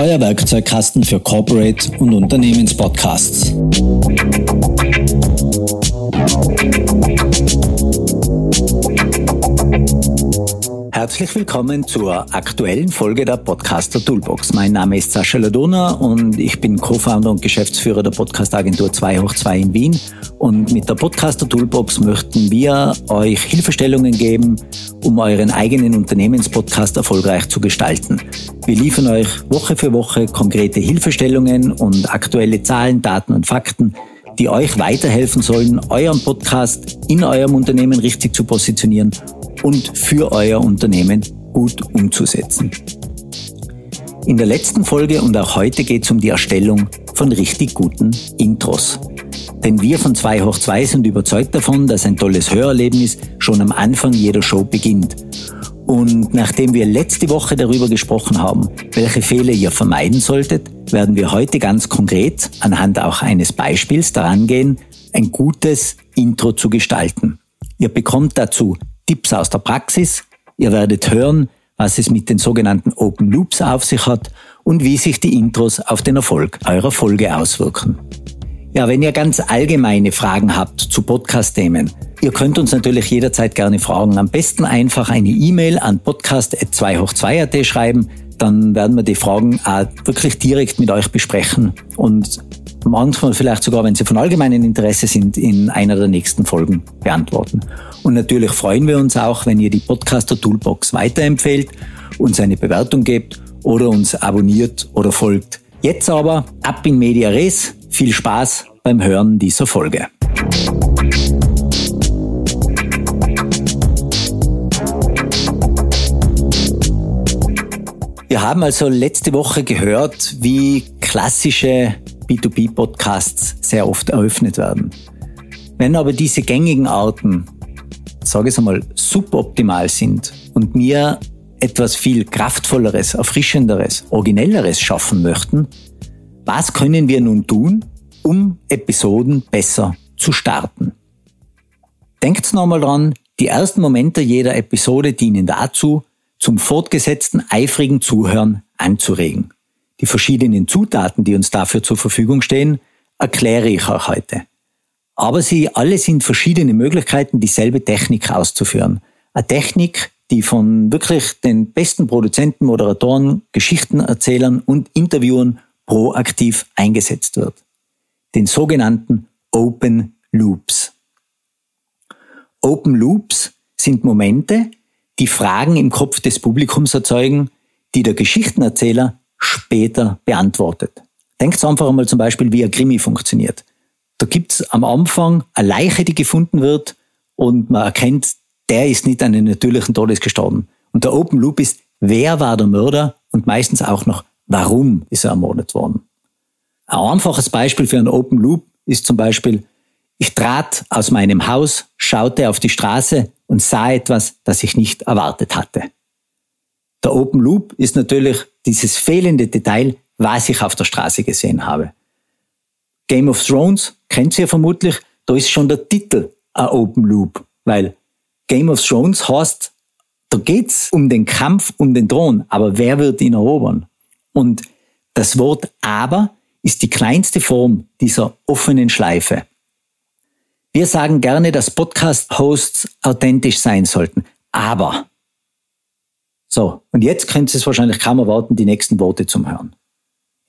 euer Werkzeugkasten für Corporate und Unternehmenspodcasts. Herzlich willkommen zur aktuellen Folge der Podcaster Toolbox. Mein Name ist Sascha Ladona und ich bin Co-Founder und Geschäftsführer der Podcastagentur 2 hoch 2 in Wien. Und mit der Podcaster Toolbox möchten wir euch Hilfestellungen geben, um euren eigenen Unternehmenspodcast erfolgreich zu gestalten. Wir liefern euch Woche für Woche konkrete Hilfestellungen und aktuelle Zahlen, Daten und Fakten, die euch weiterhelfen sollen, euren Podcast in eurem Unternehmen richtig zu positionieren und für euer Unternehmen gut umzusetzen. In der letzten Folge und auch heute geht es um die Erstellung von richtig guten Intros. Denn wir von 2 hoch 2 sind überzeugt davon, dass ein tolles Hörerlebnis schon am Anfang jeder Show beginnt. Und nachdem wir letzte Woche darüber gesprochen haben, welche Fehler ihr vermeiden solltet, werden wir heute ganz konkret anhand auch eines Beispiels daran gehen, ein gutes Intro zu gestalten. Ihr bekommt dazu Tipps aus der Praxis, ihr werdet hören, was es mit den sogenannten Open Loops auf sich hat und wie sich die Intros auf den Erfolg eurer Folge auswirken. Ja, wenn ihr ganz allgemeine Fragen habt zu Podcast-Themen, ihr könnt uns natürlich jederzeit gerne fragen. Am besten einfach eine E-Mail an podcast2 hoch 2 schreiben. Dann werden wir die Fragen auch wirklich direkt mit euch besprechen und manchmal vielleicht sogar, wenn sie von allgemeinem Interesse sind, in einer der nächsten Folgen beantworten. Und natürlich freuen wir uns auch, wenn ihr die Podcaster Toolbox weiterempfehlt, uns eine Bewertung gebt oder uns abonniert oder folgt. Jetzt aber ab in Media Res. Viel Spaß beim Hören dieser Folge. Wir haben also letzte Woche gehört, wie klassische B2B-Podcasts sehr oft eröffnet werden. Wenn aber diese gängigen Arten, sage ich einmal, suboptimal sind und mir etwas viel kraftvolleres, erfrischenderes, originelleres schaffen möchten, was können wir nun tun, um Episoden besser zu starten? Denkt nochmal dran, die ersten Momente jeder Episode dienen dazu, zum fortgesetzten eifrigen Zuhören anzuregen. Die verschiedenen Zutaten, die uns dafür zur Verfügung stehen, erkläre ich euch heute. Aber sie alle sind verschiedene Möglichkeiten, dieselbe Technik auszuführen. Eine Technik, die von wirklich den besten Produzenten, Moderatoren, Geschichtenerzählern und Interviewern proaktiv eingesetzt wird. Den sogenannten Open Loops. Open Loops sind Momente, die Fragen im Kopf des Publikums erzeugen, die der Geschichtenerzähler später beantwortet. Denkt einfach einmal zum Beispiel, wie ein Krimi funktioniert. Da gibt's am Anfang eine Leiche, die gefunden wird und man erkennt, der ist nicht an einem natürlichen Todes gestorben. Und der Open Loop ist, wer war der Mörder und meistens auch noch, Warum ist er ermordet worden? Ein einfaches Beispiel für einen Open Loop ist zum Beispiel, ich trat aus meinem Haus, schaute auf die Straße und sah etwas, das ich nicht erwartet hatte. Der Open Loop ist natürlich dieses fehlende Detail, was ich auf der Straße gesehen habe. Game of Thrones kennt ihr vermutlich, da ist schon der Titel ein Open Loop, weil Game of Thrones heißt, da geht's um den Kampf um den Thron, aber wer wird ihn erobern? Und das Wort aber ist die kleinste Form dieser offenen Schleife. Wir sagen gerne, dass Podcast-Hosts authentisch sein sollten. Aber. So, und jetzt könnt ihr es wahrscheinlich kaum erwarten, die nächsten Worte zum Hören.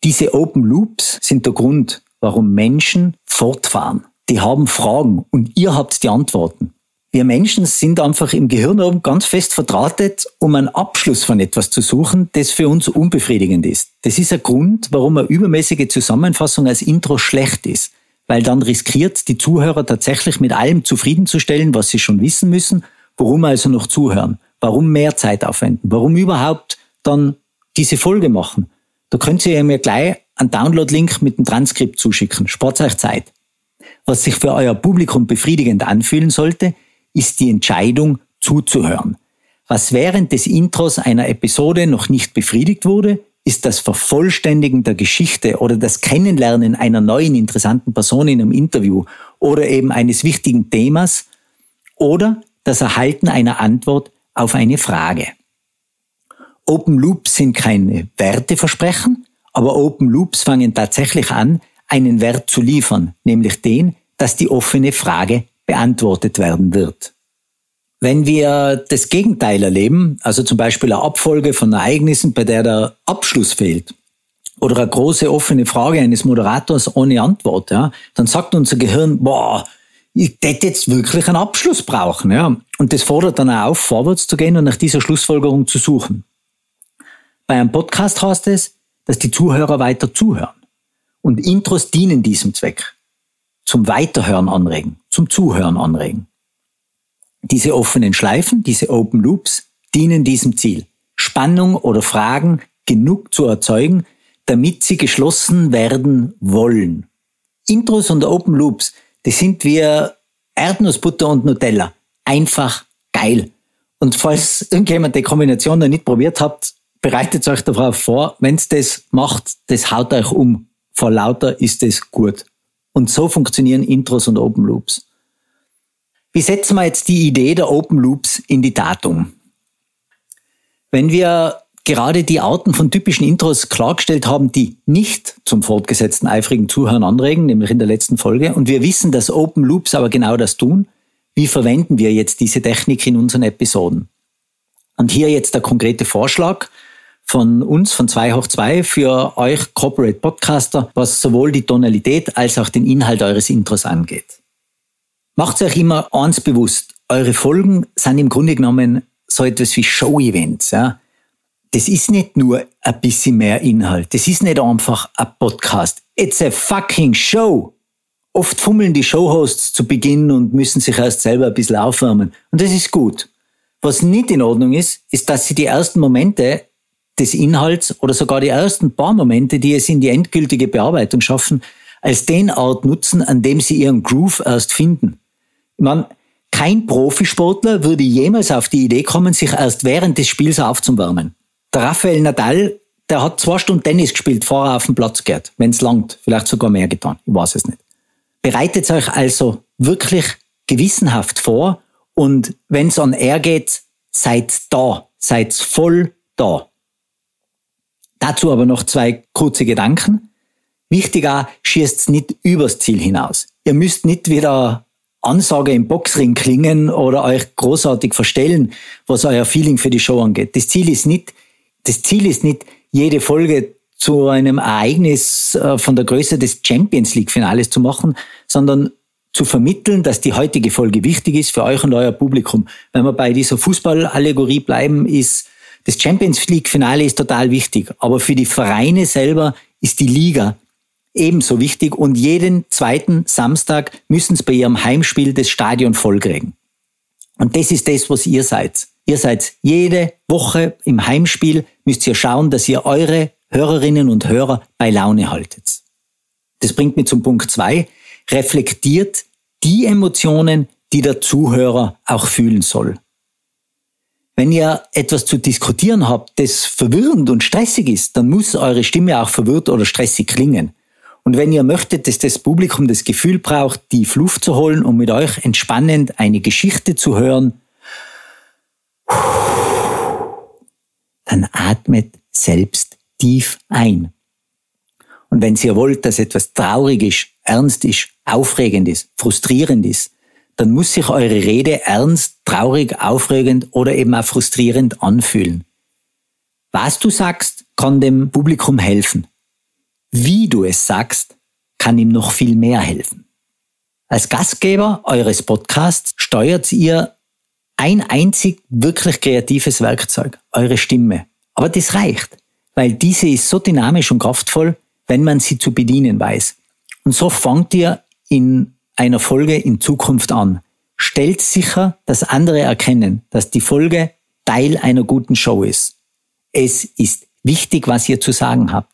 Diese Open Loops sind der Grund, warum Menschen fortfahren. Die haben Fragen und ihr habt die Antworten. Wir Menschen sind einfach im Gehirn oben ganz fest verdrahtet, um einen Abschluss von etwas zu suchen, das für uns unbefriedigend ist. Das ist ein Grund, warum eine übermäßige Zusammenfassung als Intro schlecht ist, weil dann riskiert, die Zuhörer tatsächlich mit allem zufriedenzustellen, was sie schon wissen müssen. Warum also noch zuhören? Warum mehr Zeit aufwenden? Warum überhaupt dann diese Folge machen? Da könnt ihr mir gleich einen Download-Link mit dem Transkript zuschicken. Spart euch Zeit. Was sich für euer Publikum befriedigend anfühlen sollte, ist die Entscheidung zuzuhören. Was während des Intros einer Episode noch nicht befriedigt wurde, ist das Vervollständigen der Geschichte oder das Kennenlernen einer neuen interessanten Person in einem Interview oder eben eines wichtigen Themas oder das Erhalten einer Antwort auf eine Frage. Open Loops sind keine Werteversprechen, aber Open Loops fangen tatsächlich an, einen Wert zu liefern, nämlich den, dass die offene Frage beantwortet werden wird. Wenn wir das Gegenteil erleben, also zum Beispiel eine Abfolge von Ereignissen, bei der der Abschluss fehlt, oder eine große offene Frage eines Moderators ohne Antwort, ja, dann sagt unser Gehirn, boah, hätte jetzt wirklich einen Abschluss brauchen, ja. Und das fordert dann auch auf, vorwärts zu gehen und nach dieser Schlussfolgerung zu suchen. Bei einem Podcast heißt es, dass die Zuhörer weiter zuhören. Und Intros dienen diesem Zweck. Zum Weiterhören anregen, zum Zuhören anregen. Diese offenen Schleifen, diese Open Loops, dienen diesem Ziel. Spannung oder Fragen genug zu erzeugen, damit sie geschlossen werden wollen. Intros und Open Loops, die sind wie Erdnussbutter und Nutella. Einfach geil. Und falls irgendjemand die Kombination noch nicht probiert habt, bereitet euch darauf vor, wenn's das macht, das haut euch um. Vor lauter ist es gut. Und so funktionieren Intros und Open Loops. Wie setzen wir jetzt die Idee der Open Loops in die Tat um? Wenn wir gerade die Arten von typischen Intros klargestellt haben, die nicht zum fortgesetzten eifrigen Zuhören anregen, nämlich in der letzten Folge, und wir wissen, dass Open Loops aber genau das tun, wie verwenden wir jetzt diese Technik in unseren Episoden? Und hier jetzt der konkrete Vorschlag von uns, von 2 hoch 2, für euch Corporate Podcaster, was sowohl die Tonalität als auch den Inhalt eures Intros angeht. Macht euch immer eins bewusst. Eure Folgen sind im Grunde genommen so etwas wie Show-Events. Ja? Das ist nicht nur ein bisschen mehr Inhalt. Das ist nicht einfach ein Podcast. It's a fucking show. Oft fummeln die Showhosts zu Beginn und müssen sich erst selber ein bisschen aufwärmen. Und das ist gut. Was nicht in Ordnung ist, ist, dass sie die ersten Momente des Inhalts oder sogar die ersten paar Momente, die es in die endgültige Bearbeitung schaffen, als den Art nutzen, an dem sie ihren Groove erst finden. Ich meine, kein Profisportler würde jemals auf die Idee kommen, sich erst während des Spiels aufzuwärmen. Der Rafael Nadal, der hat zwei Stunden Tennis gespielt, bevor er auf den Platz geht. Wenn es langt, vielleicht sogar mehr getan. Ich weiß es nicht. Bereitet euch also wirklich gewissenhaft vor und wenn es an er geht, seid da, seid voll da. Dazu aber noch zwei kurze Gedanken. Wichtig auch, schießt nicht übers Ziel hinaus. Ihr müsst nicht wieder Ansage im Boxring klingen oder euch großartig verstellen, was euer Feeling für die Show angeht. Das Ziel ist nicht, das Ziel ist nicht, jede Folge zu einem Ereignis äh, von der Größe des Champions League Finales zu machen, sondern zu vermitteln, dass die heutige Folge wichtig ist für euch und euer Publikum. Wenn wir bei dieser Fußballallegorie bleiben, ist das Champions League Finale ist total wichtig. Aber für die Vereine selber ist die Liga ebenso wichtig und jeden zweiten Samstag müssen sie bei ihrem Heimspiel das Stadion vollkriegen. Und das ist das, was ihr seid. Ihr seid jede Woche im Heimspiel, müsst ihr schauen, dass ihr eure Hörerinnen und Hörer bei Laune haltet. Das bringt mich zum Punkt zwei. Reflektiert die Emotionen, die der Zuhörer auch fühlen soll. Wenn ihr etwas zu diskutieren habt, das verwirrend und stressig ist, dann muss eure Stimme auch verwirrt oder stressig klingen. Und wenn ihr möchtet, dass das Publikum das Gefühl braucht, die Luft zu holen, um mit euch entspannend eine Geschichte zu hören, dann atmet selbst tief ein. Und wenn ihr wollt, dass etwas traurig ist, ernst ist, aufregend ist, frustrierend ist, dann muss sich eure Rede ernst, traurig, aufregend oder eben auch frustrierend anfühlen. Was du sagst, kann dem Publikum helfen. Wie du es sagst, kann ihm noch viel mehr helfen. Als Gastgeber eures Podcasts steuert ihr ein einzig wirklich kreatives Werkzeug, eure Stimme. Aber das reicht, weil diese ist so dynamisch und kraftvoll, wenn man sie zu bedienen weiß. Und so fangt ihr in einer Folge in Zukunft an. Stellt sicher, dass andere erkennen, dass die Folge Teil einer guten Show ist. Es ist wichtig, was ihr zu sagen habt.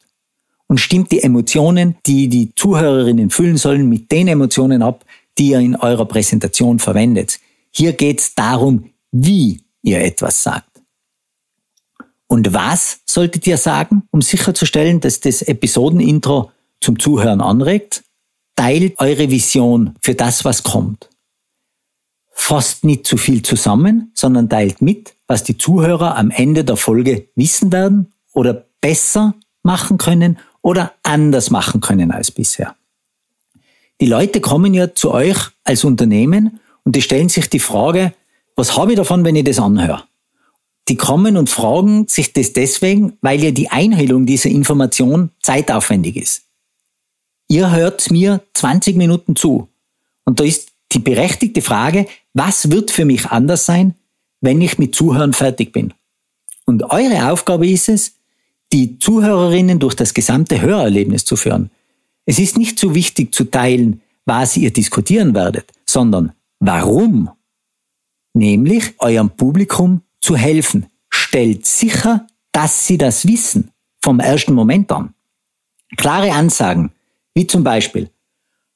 und stimmt die Emotionen, die die Zuhörerinnen fühlen sollen, mit den Emotionen ab, die ihr in eurer Präsentation verwendet. Hier geht es darum, wie ihr etwas sagt. Und was solltet ihr sagen, um sicherzustellen, dass das Episodenintro zum Zuhören anregt? Teilt eure Vision für das, was kommt. Fasst nicht zu viel zusammen, sondern teilt mit, was die Zuhörer am Ende der Folge wissen werden oder besser machen können oder anders machen können als bisher. Die Leute kommen ja zu euch als Unternehmen und die stellen sich die Frage, was habe ich davon, wenn ich das anhöre? Die kommen und fragen sich das deswegen, weil ja die Einhellung dieser Information zeitaufwendig ist. Ihr hört mir 20 Minuten zu. Und da ist die berechtigte Frage, was wird für mich anders sein, wenn ich mit Zuhören fertig bin? Und eure Aufgabe ist es, die Zuhörerinnen durch das gesamte Hörerlebnis zu führen. Es ist nicht so wichtig zu teilen, was ihr diskutieren werdet, sondern warum. Nämlich eurem Publikum zu helfen. Stellt sicher, dass sie das wissen vom ersten Moment an. Klare Ansagen, wie zum Beispiel,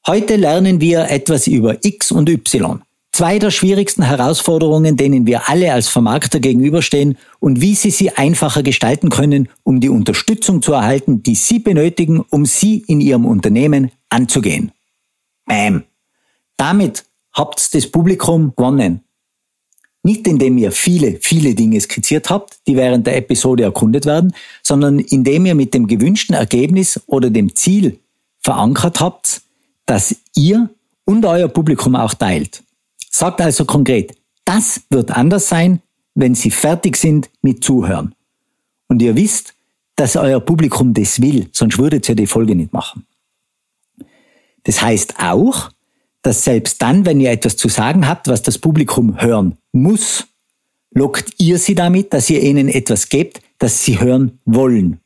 heute lernen wir etwas über X und Y. Zwei der schwierigsten Herausforderungen, denen wir alle als Vermarkter gegenüberstehen und wie Sie sie einfacher gestalten können, um die Unterstützung zu erhalten, die Sie benötigen, um Sie in Ihrem Unternehmen anzugehen. Bam. Damit habt das Publikum gewonnen. Nicht indem ihr viele, viele Dinge skizziert habt, die während der Episode erkundet werden, sondern indem ihr mit dem gewünschten Ergebnis oder dem Ziel verankert habt, dass ihr und euer Publikum auch teilt. Sagt also konkret, das wird anders sein, wenn Sie fertig sind mit Zuhören. Und ihr wisst, dass euer Publikum das will, sonst würdet ihr die Folge nicht machen. Das heißt auch, dass selbst dann, wenn ihr etwas zu sagen habt, was das Publikum hören muss, lockt ihr sie damit, dass ihr ihnen etwas gebt, das sie hören wollen.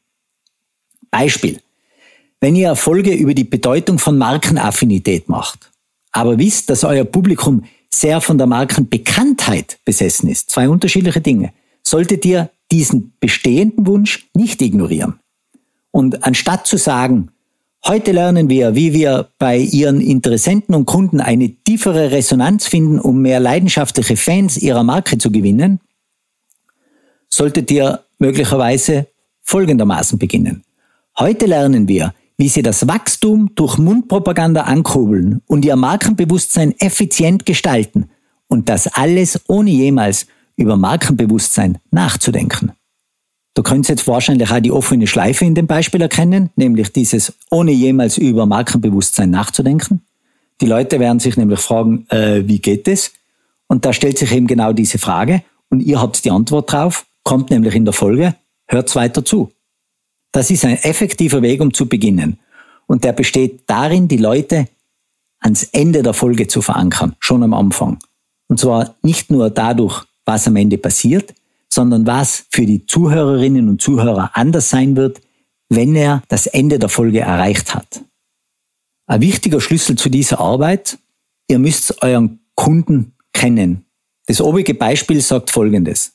Beispiel. Wenn ihr Erfolge über die Bedeutung von Markenaffinität macht, aber wisst, dass euer Publikum sehr von der Markenbekanntheit besessen ist, zwei unterschiedliche Dinge, solltet ihr diesen bestehenden Wunsch nicht ignorieren. Und anstatt zu sagen, heute lernen wir, wie wir bei Ihren Interessenten und Kunden eine tiefere Resonanz finden, um mehr leidenschaftliche Fans Ihrer Marke zu gewinnen, solltet ihr möglicherweise folgendermaßen beginnen. Heute lernen wir, wie sie das Wachstum durch Mundpropaganda ankurbeln und ihr Markenbewusstsein effizient gestalten und das alles ohne jemals über Markenbewusstsein nachzudenken. Du könntest jetzt wahrscheinlich auch die offene Schleife in dem Beispiel erkennen, nämlich dieses ohne jemals über Markenbewusstsein nachzudenken. Die Leute werden sich nämlich fragen, äh, wie geht es? Und da stellt sich eben genau diese Frage und ihr habt die Antwort drauf, kommt nämlich in der Folge, hört's weiter zu. Das ist ein effektiver Weg, um zu beginnen. Und der besteht darin, die Leute ans Ende der Folge zu verankern, schon am Anfang. Und zwar nicht nur dadurch, was am Ende passiert, sondern was für die Zuhörerinnen und Zuhörer anders sein wird, wenn er das Ende der Folge erreicht hat. Ein wichtiger Schlüssel zu dieser Arbeit, ihr müsst euren Kunden kennen. Das obige Beispiel sagt Folgendes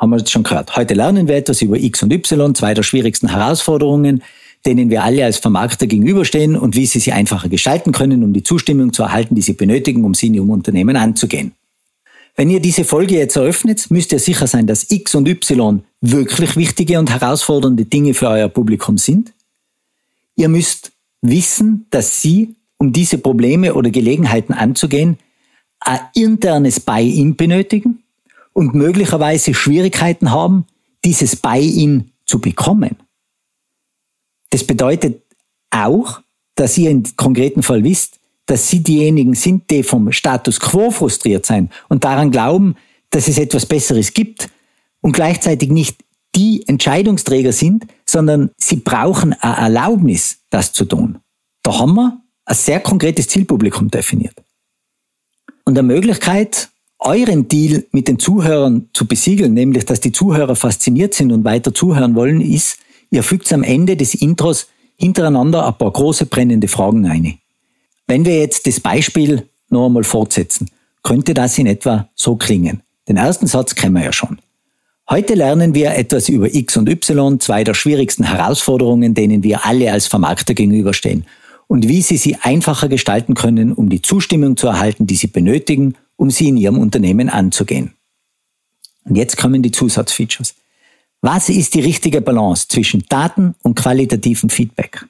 haben wir jetzt schon gehört. Heute lernen wir etwas über X und Y, zwei der schwierigsten Herausforderungen, denen wir alle als Vermarkter gegenüberstehen und wie sie sie einfacher gestalten können, um die Zustimmung zu erhalten, die sie benötigen, um sie in ihrem Unternehmen anzugehen. Wenn ihr diese Folge jetzt eröffnet, müsst ihr sicher sein, dass X und Y wirklich wichtige und herausfordernde Dinge für euer Publikum sind. Ihr müsst wissen, dass sie, um diese Probleme oder Gelegenheiten anzugehen, ein internes Buy-in benötigen und möglicherweise Schwierigkeiten haben, dieses Buy-in zu bekommen. Das bedeutet auch, dass ihr im konkreten Fall wisst, dass sie diejenigen sind, die vom Status quo frustriert sein und daran glauben, dass es etwas Besseres gibt und gleichzeitig nicht die Entscheidungsträger sind, sondern sie brauchen eine Erlaubnis, das zu tun. Da haben wir ein sehr konkretes Zielpublikum definiert. Und eine Möglichkeit, euren Deal mit den Zuhörern zu besiegeln, nämlich dass die Zuhörer fasziniert sind und weiter zuhören wollen, ist, ihr fügt am Ende des Intros hintereinander ein paar große brennende Fragen ein. Wenn wir jetzt das Beispiel noch einmal fortsetzen, könnte das in etwa so klingen. Den ersten Satz kennen wir ja schon. Heute lernen wir etwas über X und Y, zwei der schwierigsten Herausforderungen, denen wir alle als Vermarkter gegenüberstehen, und wie Sie sie einfacher gestalten können, um die Zustimmung zu erhalten, die Sie benötigen, um sie in Ihrem Unternehmen anzugehen. Und jetzt kommen die Zusatzfeatures. Was ist die richtige Balance zwischen Daten und qualitativem Feedback?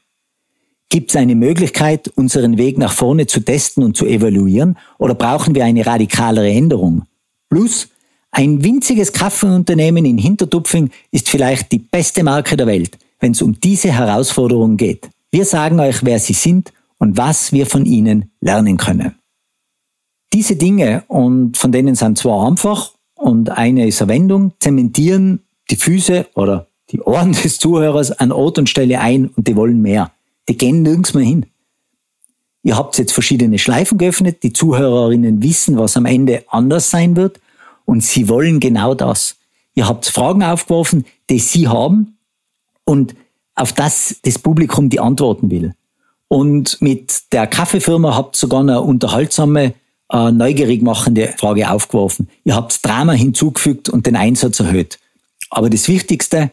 Gibt es eine Möglichkeit, unseren Weg nach vorne zu testen und zu evaluieren, oder brauchen wir eine radikalere Änderung? Plus, ein winziges Kaffeeunternehmen in Hintertupfing ist vielleicht die beste Marke der Welt, wenn es um diese Herausforderung geht. Wir sagen euch, wer sie sind und was wir von ihnen lernen können. Diese Dinge, und von denen sind zwei einfach und eine ist eine Wendung, zementieren die Füße oder die Ohren des Zuhörers an Ort und Stelle ein und die wollen mehr. Die gehen nirgends mehr hin. Ihr habt jetzt verschiedene Schleifen geöffnet, die Zuhörerinnen wissen, was am Ende anders sein wird und sie wollen genau das. Ihr habt Fragen aufgeworfen, die sie haben und auf das das Publikum die antworten will. Und mit der Kaffeefirma habt sogar eine unterhaltsame, äh, neugierig machende Frage aufgeworfen. Ihr habt Drama hinzugefügt und den Einsatz erhöht. Aber das Wichtigste,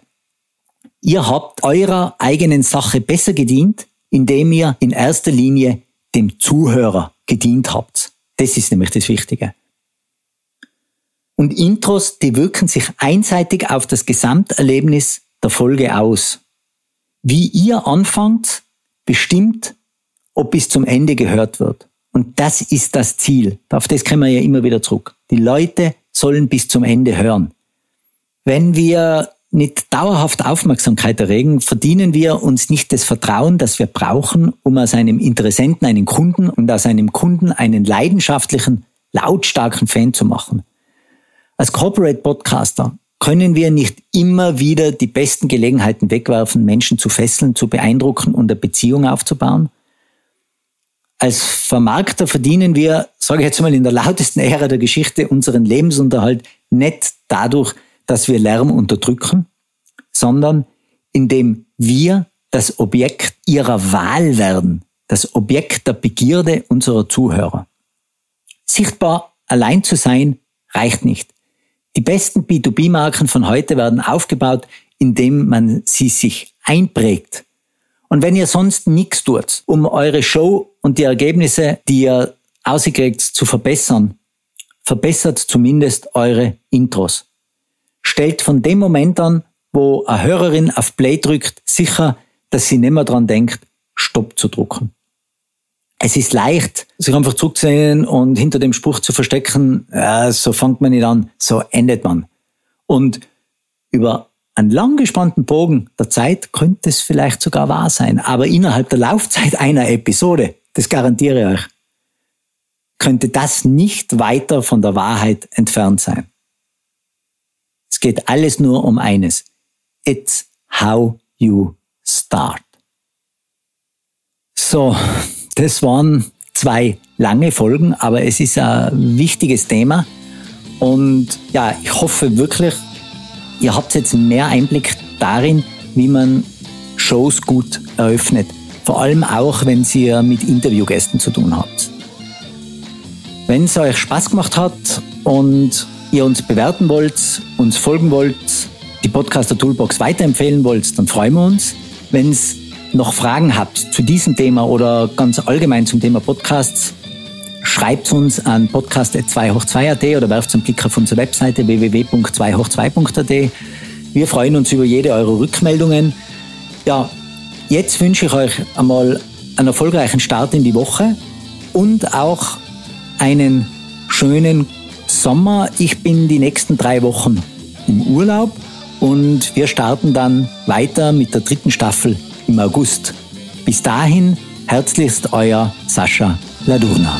ihr habt eurer eigenen Sache besser gedient, indem ihr in erster Linie dem Zuhörer gedient habt. Das ist nämlich das Wichtige. Und Intros, die wirken sich einseitig auf das Gesamterlebnis der Folge aus. Wie ihr anfangt, bestimmt, ob bis zum Ende gehört wird. Und das ist das Ziel. Auf das kommen wir ja immer wieder zurück. Die Leute sollen bis zum Ende hören. Wenn wir nicht dauerhaft Aufmerksamkeit erregen, verdienen wir uns nicht das Vertrauen, das wir brauchen, um aus einem Interessenten einen Kunden und aus einem Kunden einen leidenschaftlichen, lautstarken Fan zu machen. Als Corporate Podcaster können wir nicht immer wieder die besten Gelegenheiten wegwerfen, Menschen zu fesseln, zu beeindrucken und eine Beziehung aufzubauen? Als Vermarkter verdienen wir, sage ich jetzt mal in der lautesten Ära der Geschichte, unseren Lebensunterhalt nicht dadurch, dass wir Lärm unterdrücken, sondern indem wir das Objekt ihrer Wahl werden, das Objekt der Begierde unserer Zuhörer. Sichtbar allein zu sein reicht nicht. Die besten B2B-Marken von heute werden aufgebaut, indem man sie sich einprägt. Und wenn ihr sonst nichts tut, um eure Show und die Ergebnisse, die ihr ausgekriegt, zu verbessern, verbessert zumindest eure Intros. Stellt von dem Moment an, wo eine Hörerin auf Play drückt, sicher, dass sie nicht mehr dran denkt, Stopp zu drucken es ist leicht, sich einfach zurückzunehmen und hinter dem Spruch zu verstecken, ja, so fängt man nicht an, so endet man. Und über einen lang gespannten Bogen der Zeit könnte es vielleicht sogar wahr sein, aber innerhalb der Laufzeit einer Episode, das garantiere ich euch, könnte das nicht weiter von der Wahrheit entfernt sein. Es geht alles nur um eines. It's how you start. So, das waren zwei lange Folgen, aber es ist ein wichtiges Thema. Und ja, ich hoffe wirklich, ihr habt jetzt mehr Einblick darin, wie man Shows gut eröffnet. Vor allem auch, wenn ihr mit Interviewgästen zu tun habt. Wenn es euch Spaß gemacht hat und ihr uns bewerten wollt, uns folgen wollt, die Podcaster Toolbox weiterempfehlen wollt, dann freuen wir uns. Wenn es noch Fragen habt zu diesem Thema oder ganz allgemein zum Thema Podcasts, schreibt uns an podcast.2hoch2.at oder werft einen Blick auf unsere Webseite www.2hoch2.at. Wir freuen uns über jede eure Rückmeldungen. Ja, jetzt wünsche ich euch einmal einen erfolgreichen Start in die Woche und auch einen schönen Sommer. Ich bin die nächsten drei Wochen im Urlaub und wir starten dann weiter mit der dritten Staffel im August. Bis dahin, herzlichst euer Sascha Ladurna.